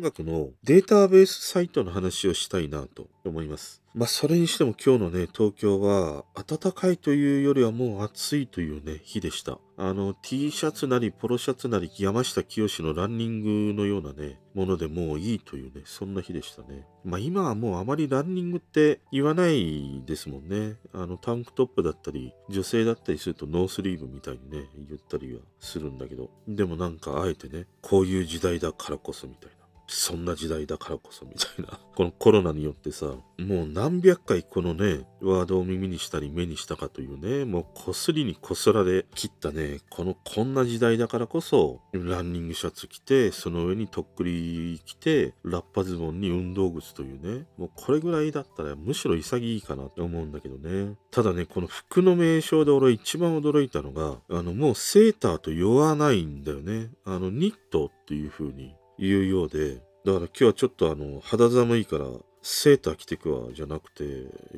音楽のデータベースサイトの話をしたいなと思います。まあそれにしても今日のね、東京は暖かいというよりはもう暑いというね、日でした。あの T シャツなりポロシャツなり山下清のランニングのようなね、ものでもういいというね、そんな日でしたね。まあ今はもうあまりランニングって言わないですもんね。あのタンクトップだったり、女性だったりするとノースリーブみたいにね、言ったりはするんだけど、でもなんかあえてね、こういう時代だからこそみたいな。そんな時代だからこそみたいな。このコロナによってさ、もう何百回このね、ワードを耳にしたり目にしたかというね、もうこすりにこすられ切ったね、このこんな時代だからこそ、ランニングシャツ着て、その上にとっくり着て、ラッパズボンに運動靴というね、もうこれぐらいだったらむしろ潔いかなって思うんだけどね。ただね、この服の名称で俺一番驚いたのが、あのもうセーターと言わないんだよね。あのニットっていう風に言うようで、だから今日はちょっとあの肌寒いからセーター着てくわじゃなくて、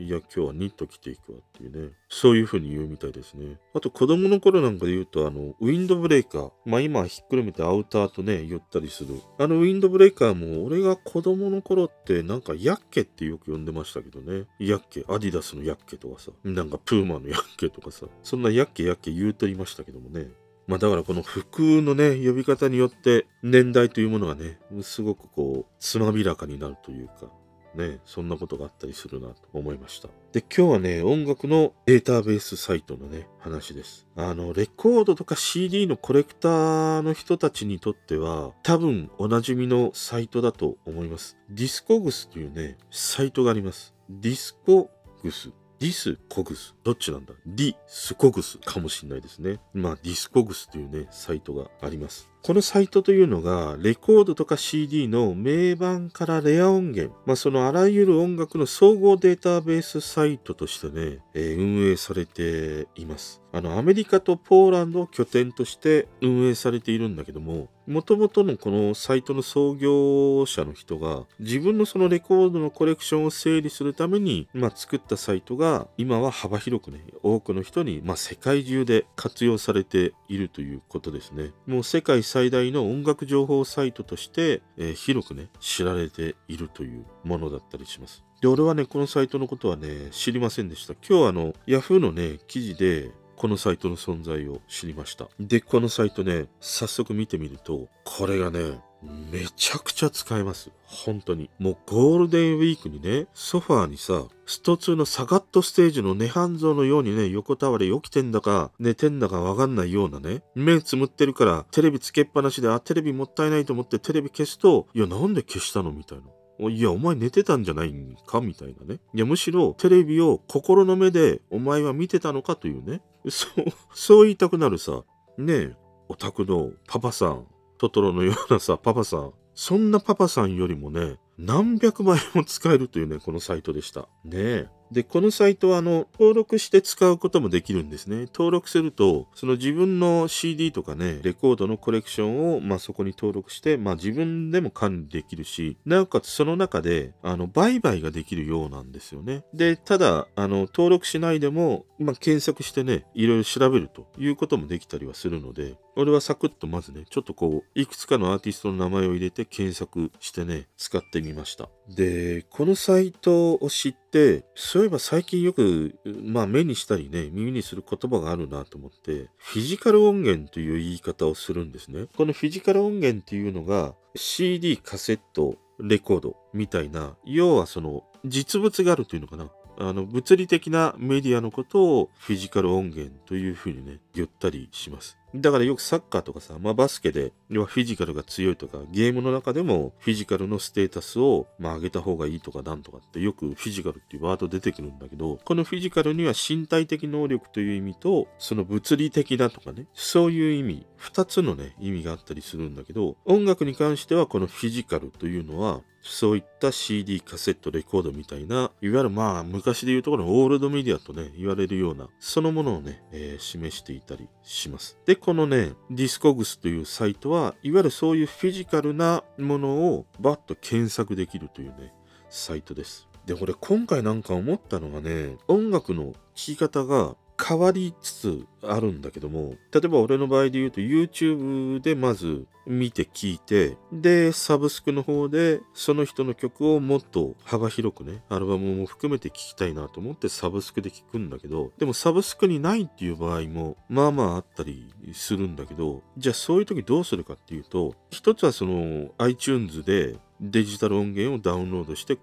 いや今日はニット着ていくわっていうね、そういう風に言うみたいですね。あと子供の頃なんかで言うとあのウィンドブレーカー、まあ今ひっくるめてアウターとね、言ったりする。あのウィンドブレーカーも俺が子供の頃ってなんかヤッケってよく呼んでましたけどね。ヤッケ、アディダスのヤッケとかさ、なんかプーマのヤッケとかさ、そんなヤッケヤッケ言うとりましたけどもね。まあだからこの服のね、呼び方によって年代というものがね、すごくこう、つまびらかになるというか、ね、そんなことがあったりするなと思いました。で、今日はね、音楽のデータベースサイトのね、話です。あの、レコードとか CD のコレクターの人たちにとっては、多分おなじみのサイトだと思います。ディスコグスというね、サイトがあります。ディスコグス。ディスコグス。どっちなんだ？ディスコグスかもしれないですね。まあ、ディスコグスというね、サイトがあります。このサイトというのが、レコードとか CD の名盤からレア音源、まあそのあらゆる音楽の総合データベースサイトとしてね、えー運営されています。あの、アメリカとポーランドを拠点として運営されているんだけども、もともとのこのサイトの創業者の人が、自分のそのレコードのコレクションを整理するために、まあ作ったサイトが、今は幅広くね、多くの人に、まあ世界中で活用されているということですね。もう世界最大の音楽情報サイトとして、えー広くね、知られているというものだったりします。で、俺はね、このサイトのことはね、知りませんでした。今日はあの、Yahoo のね、記事で、このサイトの存在を知りました。で、このサイトね、早速見てみると、これがね、めちゃくちゃ使えます。本当に。もうゴールデンウィークにね、ソファーにさ、スト2のサガットステージの涅槃像のようにね、横たわり起きてんだか、寝てんだかわかんないようなね、目つむってるから、テレビつけっぱなしで、あ、テレビもったいないと思ってテレビ消すと、いや、なんで消したのみたいな。いや、お前寝てたんじゃないんかみたいなね。いや、むしろテレビを心の目でお前は見てたのかというね。そう、そう言いたくなるさ。ねえ、お宅のパパさん、トトロのようなさ、パパさん。そんなパパさんよりもね、何百倍も使えるというね、このサイトでした。ねえ。で、このサイトは、あの、登録して使うこともできるんですね。登録すると、その自分の CD とかね、レコードのコレクションを、まあ、そこに登録して、まあ、自分でも管理できるし、なおかつその中で、あの、売買ができるようなんですよね。で、ただ、あの、登録しないでも、まあ、検索してね、いろいろ調べるということもできたりはするので、俺はサクッとまずね、ちょっとこう、いくつかのアーティストの名前を入れて検索してね、使ってみました。で、このサイトを知って、そういえば最近よく、まあ目にしたりね、耳にする言葉があるなと思って、フィジカル音源という言い方をするんですね。このフィジカル音源っていうのが、CD、カセット、レコードみたいな、要はその、実物があるというのかな。あの、物理的なメディアのことをフィジカル音源というふうにね、言ったりします。だからよくサッカーとかさ、まあバスケで、要はフィジカルが強いとか、ゲームの中でもフィジカルのステータスを、まあ上げた方がいいとかなんとかってよくフィジカルっていうワード出てくるんだけど、このフィジカルには身体的能力という意味と、その物理的だとかね、そういう意味、二つのね、意味があったりするんだけど、音楽に関してはこのフィジカルというのは、そういった CD、カセット、レコードみたいな、いわゆるまあ昔で言うところのオールドメディアとね、言われるような、そのものをね、えー、示していたりします。で、このね、ディスコグスというサイトは、いわゆるそういうフィジカルなものをバッと検索できるというね、サイトです。で、これ今回なんか思ったのがね、音楽の聴き方が変わりつつあるんだけども、例えば俺の場合で言うと YouTube でまず見て聞いて、で、サブスクの方でその人の曲をもっと幅広くね、アルバムも含めて聴きたいなと思ってサブスクで聴くんだけど、でもサブスクにないっていう場合もまあまああったりするんだけど、じゃあそういう時どうするかっていうと、一つはその iTunes でデジタル音源をダウンロードして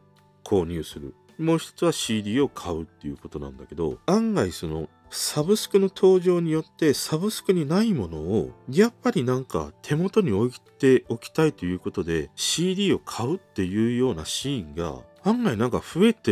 購入する。もう一つは CD を買うっていうことなんだけど、案外そのサブスクの登場によってサブスクにないものをやっぱりなんか手元に置いておきたいということで CD を買うっていうようなシーンが案外なんか増えて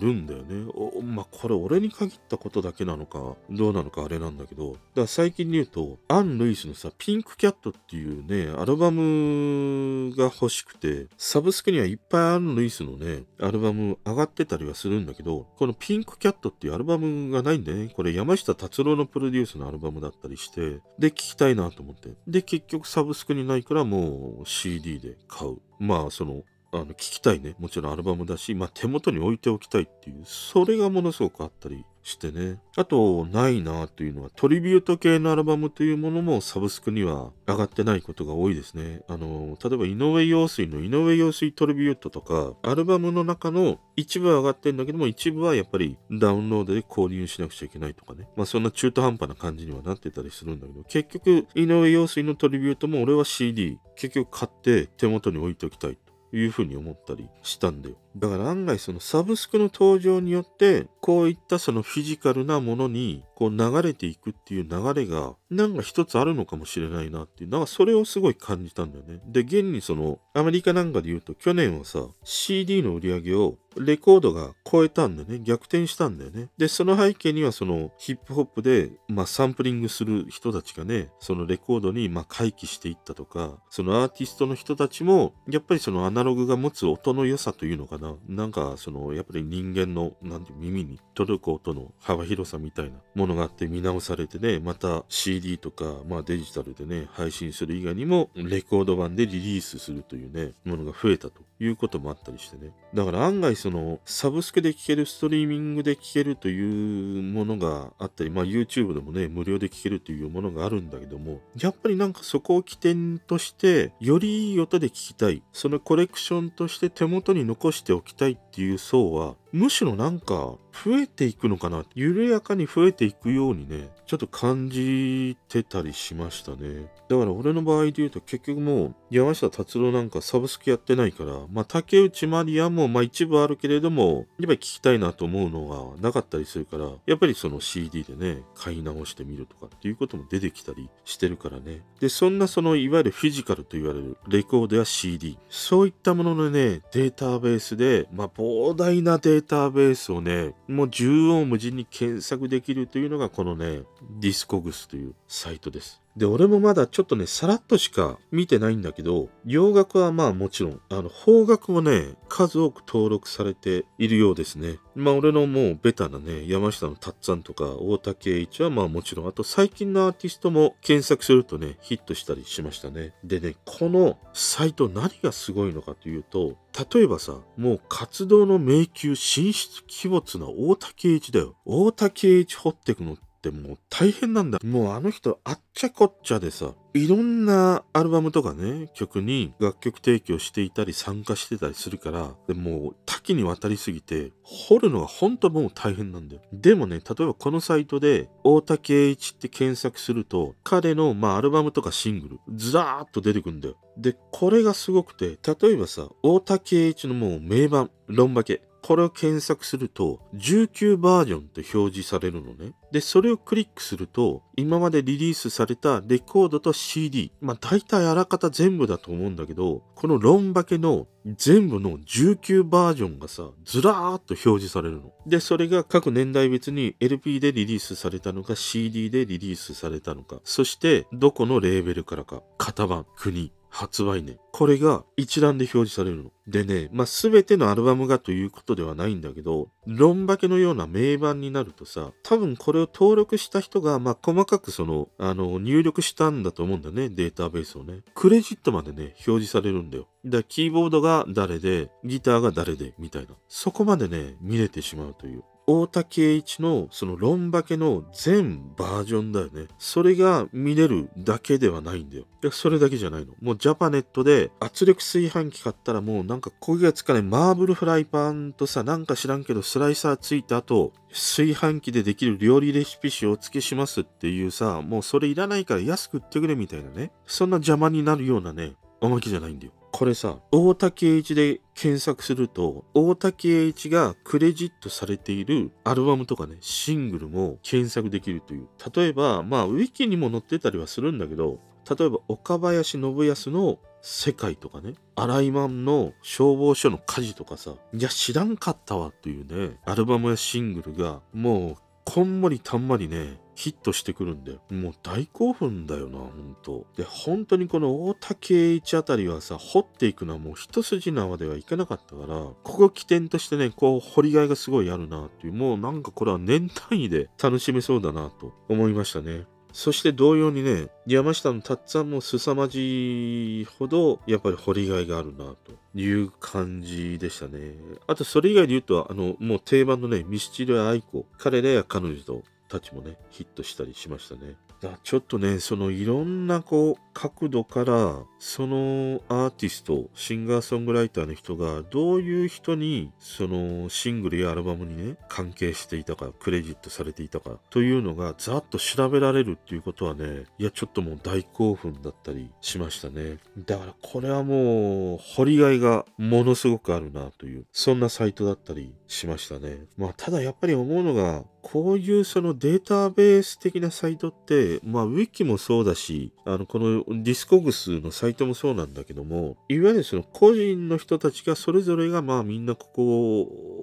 るんだよね。おまあ、これ俺に限ったことだけなのか、どうなのかあれなんだけど、だから最近で言うと、アン・ルイスのさ、ピンクキャットっていうね、アルバムが欲しくて、サブスクにはいっぱいアン・ルイスのね、アルバム上がってたりはするんだけど、このピンクキャットっていうアルバムがないんでね、これ山下達郎のプロデュースのアルバムだったりして、で、聴きたいなと思って。で、結局サブスクにないからもう CD で買う。まあ、その、あの、聞きたいね。もちろんアルバムだし、まあ、手元に置いておきたいっていう、それがものすごくあったりしてね。あと、ないなというのは、トリビュート系のアルバムというものもサブスクには上がってないことが多いですね。あの、例えば井上陽水の井上陽水トリビュートとか、アルバムの中の一部は上がってるんだけども、一部はやっぱりダウンロードで購入しなくちゃいけないとかね。まあ、そんな中途半端な感じにはなってたりするんだけど、結局、井上陽水のトリビュートも俺は CD、結局買って手元に置いておきたいいうふうに思ったりしたんだよ。だから案外そのサブスクの登場によってこういったそのフィジカルなものにこう流れていくっていう流れがなんか一つあるのかもしれないなっていうなんかそれをすごい感じたんだよね。で現にそのアメリカなんかで言うと去年はさ CD の売り上げをレコードが超えたんだよね。逆転したんだよね。で、その背景にはそのヒップホップで、まあサンプリングする人たちがね、そのレコードにまあ回帰していったとか、そのアーティストの人たちも、やっぱりそのアナログが持つ音の良さというのかな。ななんかその、やっぱり人間の、なんて耳に届く音の幅広さみたいなものがあって見直されてね、また CD とか、まあデジタルでね、配信する以外にも、レコード版でリリースするというね、ものが増えたと。いうこともあったりしてね。だから案外そのサブスクで聴ける、ストリーミングで聴けるというものがあったり、まあ YouTube でもね、無料で聴けるというものがあるんだけども、やっぱりなんかそこを起点として、よりいい音で聴きたい、そのコレクションとして手元に残しておきたいっていう層は、むしろなんか増えていくのかな緩やかに増えていくようにね、ちょっと感じてたりしましたね。だから俺の場合で言うと結局もう山下達郎なんかサブスクやってないから、まあ竹内まりやもまあ一部あるけれども、やっぱり聞きたいなと思うのがなかったりするから、やっぱりその CD でね、買い直してみるとかっていうことも出てきたりしてるからね。で、そんなそのいわゆるフィジカルと言われるレコードや CD、そういったもののね、データベースで、まあ膨大なデータータベースをね、もう縦横無尽に検索できるというのがこのね、ディスコグスというサイトです。で、俺もまだちょっとね、さらっとしか見てないんだけど、洋楽はまあもちろん、あの、邦楽もね、数多く登録されているようですね。まあ俺のもうベタなね、山下のたっつぁんとか、大竹栄一はまあもちろん、あと最近のアーティストも検索するとね、ヒットしたりしましたね。でね、このサイト何がすごいのかというと、例えばさ、もう活動の迷宮進出鬼没な大竹栄一だよ。大竹栄一掘ってくのってもう大変なんだ。もうあの人あっちゃこっちゃでさ、いろんなアルバムとかね、曲に楽曲提供していたり参加してたりするから、でもう多岐にわたりすぎて、掘るのが本当もう大変なんだよ。でもね、例えばこのサイトで、大竹栄一って検索すると、彼のまあアルバムとかシングル、ずらーっと出てくるんだよ。で、これがすごくて、例えばさ、大竹栄一のもう名盤、ロンバケ。これを検索すると、19バージョンって表示されるのね。で、それをクリックすると、今までリリースされたレコードと CD、まあ大体あらかた全部だと思うんだけど、このロンバケの全部の19バージョンがさ、ずらーっと表示されるの。で、それが各年代別に LP でリリースされたのか CD でリリースされたのか、そしてどこのレーベルからか、型番、国、発売年。これが一覧で表示されるの。でね、まあ、全てのアルバムがということではないんだけど、ロンバケのような名盤になるとさ、多分これを登録した人が、まあ、細かくその、あの、入力したんだと思うんだね、データベースをね。クレジットまでね、表示されるんだよ。だキーボードが誰で、ギターが誰で、みたいな。そこまでね、見れてしまうという。大竹栄一のそのロンバケの全バージョンだよね。それが見れるだけではないんだよ。いや、それだけじゃないの。もうジャパネットで圧力炊飯器買ったらもうなんか焦げがつかないマーブルフライパンとさ、なんか知らんけどスライサーついた後、炊飯器でできる料理レシピ紙をお付けしますっていうさ、もうそれいらないから安く売ってくれみたいなね。そんな邪魔になるようなね、おまけじゃないんだよ。これさ、大竹栄一で検索すると、大竹栄一がクレジットされているアルバムとかね、シングルも検索できるという。例えば、まあ、ウィキにも載ってたりはするんだけど、例えば、岡林信康の世界とかね、荒井マンの消防署の火事とかさ、いや、知らんかったわっていうね、アルバムやシングルが、もう、こんもりたんまりね、ヒットしてくるんだよ。もう大興奮だよな、ほんと。で、本当にこの大竹栄一あたりはさ、掘っていくのはもう一筋縄ではいかなかったから、ここ起点としてね、こう、掘りがいがすごいあるなっていう、もうなんかこれは年単位で楽しめそうだなと思いましたね。そして同様にね、山下のたっつぁんも凄まじいほど、やっぱり掘りがいがあるな、という感じでしたね。あと、それ以外で言うと、あの、もう定番のね、ミスチル愛子、彼らや彼女とたちもね、ヒットしたりしましたね。だちょっとね、そのいろんなこう角度から、そのアーティスト、シンガーソングライターの人がどういう人にそのシングルやアルバムにね、関係していたか、クレジットされていたかというのがざっと調べられるっていうことはね、いやちょっともう大興奮だったりしましたね。だからこれはもう掘りがいがものすごくあるなという、そんなサイトだったりしましたね。まあただやっぱり思うのが、こういうそのデータベース的なサイトって、まあ、ウィキもそうだし、あの、このディスコグスのサイトもそうなんだけども、いわゆるその個人の人たちがそれぞれがまあみんなここ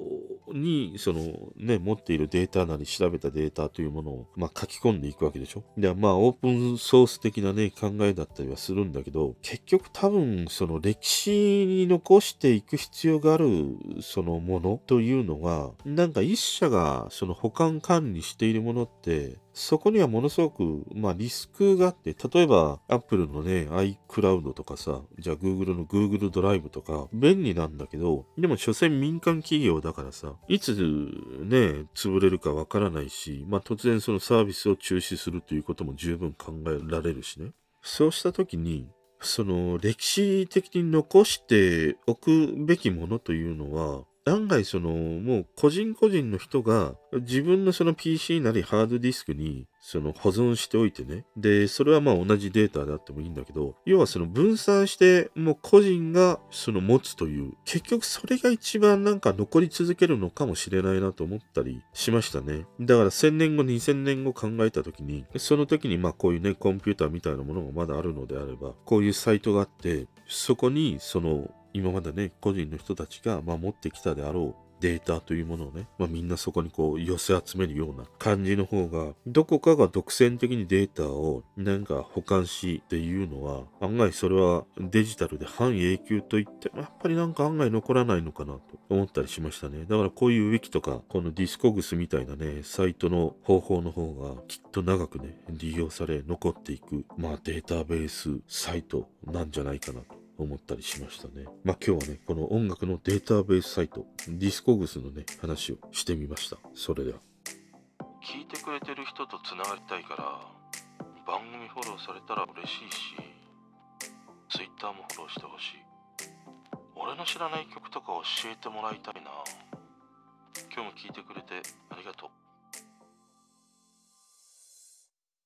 に、そのね、持っているデータなり調べたデータというものを、まあ、書き込んでいくわけでしょ？で、まあ、オープンソース的なね、考えだったりはするんだけど、結局多分、その歴史に残していく必要がある、そのものというのが、なんか一社がその保管管理しているものって、そこにはものすごく、まあ、リスクがあって、例えば、Apple のね、iCloud とかさ、じゃあ Google の Google ドライブとか、便利なんだけど、でも、所詮民間企業だからさ、いつね、潰れるかわからないし、まあ、突然そのサービスを中止するということも十分考えられるしね。そうした時に、その歴史的に残しておくべきものというのは、案外その、もう個人個人の人が自分のその PC なりハードディスクにその保存しておいてね。で、それはまあ同じデータであってもいいんだけど、要はその分散してもう個人がその持つという、結局それが一番なんか残り続けるのかもしれないなと思ったりしましたね。だから1000年後、2000年後考えた時に、その時にまあこういうね、コンピューターみたいなものがまだあるのであれば、こういうサイトがあって、そこにその今までね、個人の人たちが、ま、持ってきたであろうデータというものをね、まあ、みんなそこにこう寄せ集めるような感じの方が、どこかが独占的にデータをなんか保管しっていうのは、案外それはデジタルで半永久といっても、やっぱりなんか案外残らないのかなと思ったりしましたね。だからこういうウィキとか、このディスコグスみたいなね、サイトの方法の方がきっと長くね、利用され残っていく、まあデータベースサイトなんじゃないかなと思ったりしましたね。まあ今日はね、この音楽のデータベースサイト、ディスコグスのね、話をしてみました。それでは。聞いてくれてる人とつながりたいから番組フォローされたら嬉しいし Twitter もフォローしてほしい俺の知らない曲とか教えてもらいたいな今日も聞いてくれてありがとう